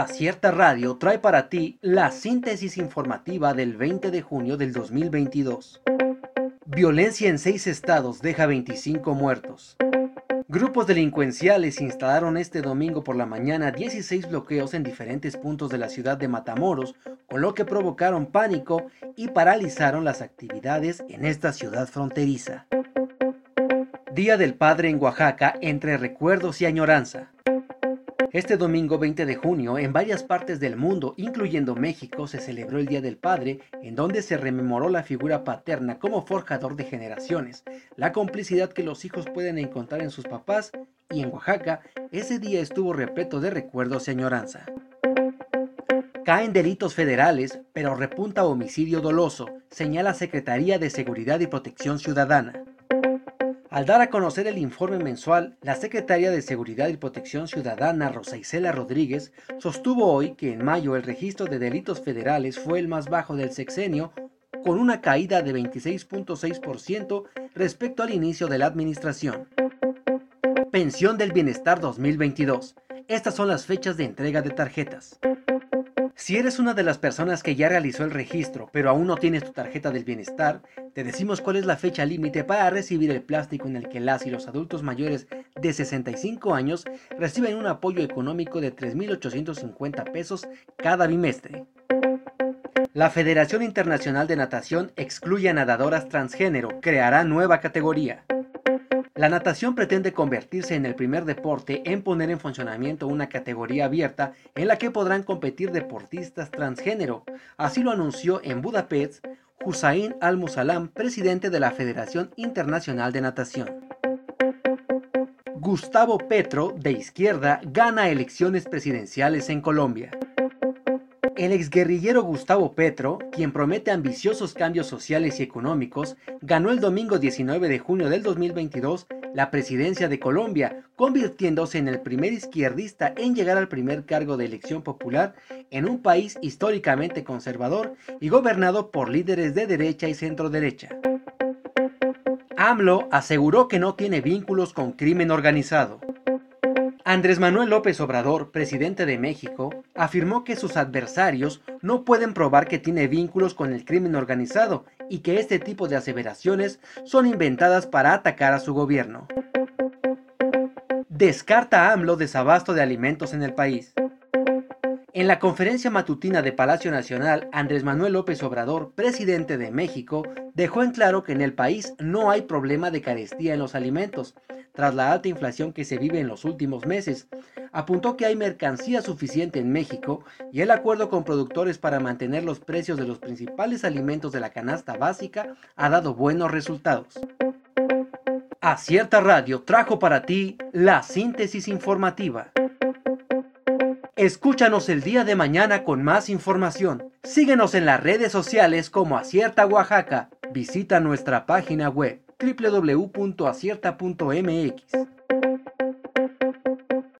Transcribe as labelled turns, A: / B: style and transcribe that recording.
A: Acierta Radio trae para ti la síntesis informativa del 20 de junio del 2022. Violencia en seis estados deja 25 muertos. Grupos delincuenciales instalaron este domingo por la mañana 16 bloqueos en diferentes puntos de la ciudad de Matamoros, con lo que provocaron pánico y paralizaron las actividades en esta ciudad fronteriza. Día del Padre en Oaxaca entre recuerdos y añoranza. Este domingo 20 de junio, en varias partes del mundo, incluyendo México, se celebró el Día del Padre, en donde se rememoró la figura paterna como forjador de generaciones, la complicidad que los hijos pueden encontrar en sus papás, y en Oaxaca, ese día estuvo repleto de recuerdos y añoranza. Caen delitos federales, pero repunta homicidio doloso, señala Secretaría de Seguridad y Protección Ciudadana. Al dar a conocer el informe mensual, la secretaria de Seguridad y Protección Ciudadana, Rosa Isela Rodríguez, sostuvo hoy que en mayo el registro de delitos federales fue el más bajo del sexenio, con una caída de 26.6% respecto al inicio de la administración. Pensión del Bienestar 2022. Estas son las fechas de entrega de tarjetas. Si eres una de las personas que ya realizó el registro, pero aún no tienes tu tarjeta del bienestar, te decimos cuál es la fecha límite para recibir el plástico en el que las y los adultos mayores de 65 años reciben un apoyo económico de 3.850 pesos cada bimestre. La Federación Internacional de Natación excluye a nadadoras transgénero, creará nueva categoría. La natación pretende convertirse en el primer deporte en poner en funcionamiento una categoría abierta en la que podrán competir deportistas transgénero. Así lo anunció en Budapest Hussein Al-Musalam, presidente de la Federación Internacional de Natación. Gustavo Petro, de izquierda, gana elecciones presidenciales en Colombia. El exguerrillero Gustavo Petro, quien promete ambiciosos cambios sociales y económicos, ganó el domingo 19 de junio del 2022 la presidencia de Colombia, convirtiéndose en el primer izquierdista en llegar al primer cargo de elección popular en un país históricamente conservador y gobernado por líderes de derecha y centro derecha. AMLO aseguró que no tiene vínculos con crimen organizado. Andrés Manuel López Obrador, presidente de México, afirmó que sus adversarios no pueden probar que tiene vínculos con el crimen organizado y que este tipo de aseveraciones son inventadas para atacar a su gobierno. Descarta AMLO desabasto de alimentos en el país. En la conferencia matutina de Palacio Nacional, Andrés Manuel López Obrador, presidente de México, dejó en claro que en el país no hay problema de carestía en los alimentos, tras la alta inflación que se vive en los últimos meses. Apuntó que hay mercancía suficiente en México y el acuerdo con productores para mantener los precios de los principales alimentos de la canasta básica ha dado buenos resultados. Acierta Radio trajo para ti la síntesis informativa. Escúchanos el día de mañana con más información. Síguenos en las redes sociales como Acierta Oaxaca. Visita nuestra página web www.acierta.mx.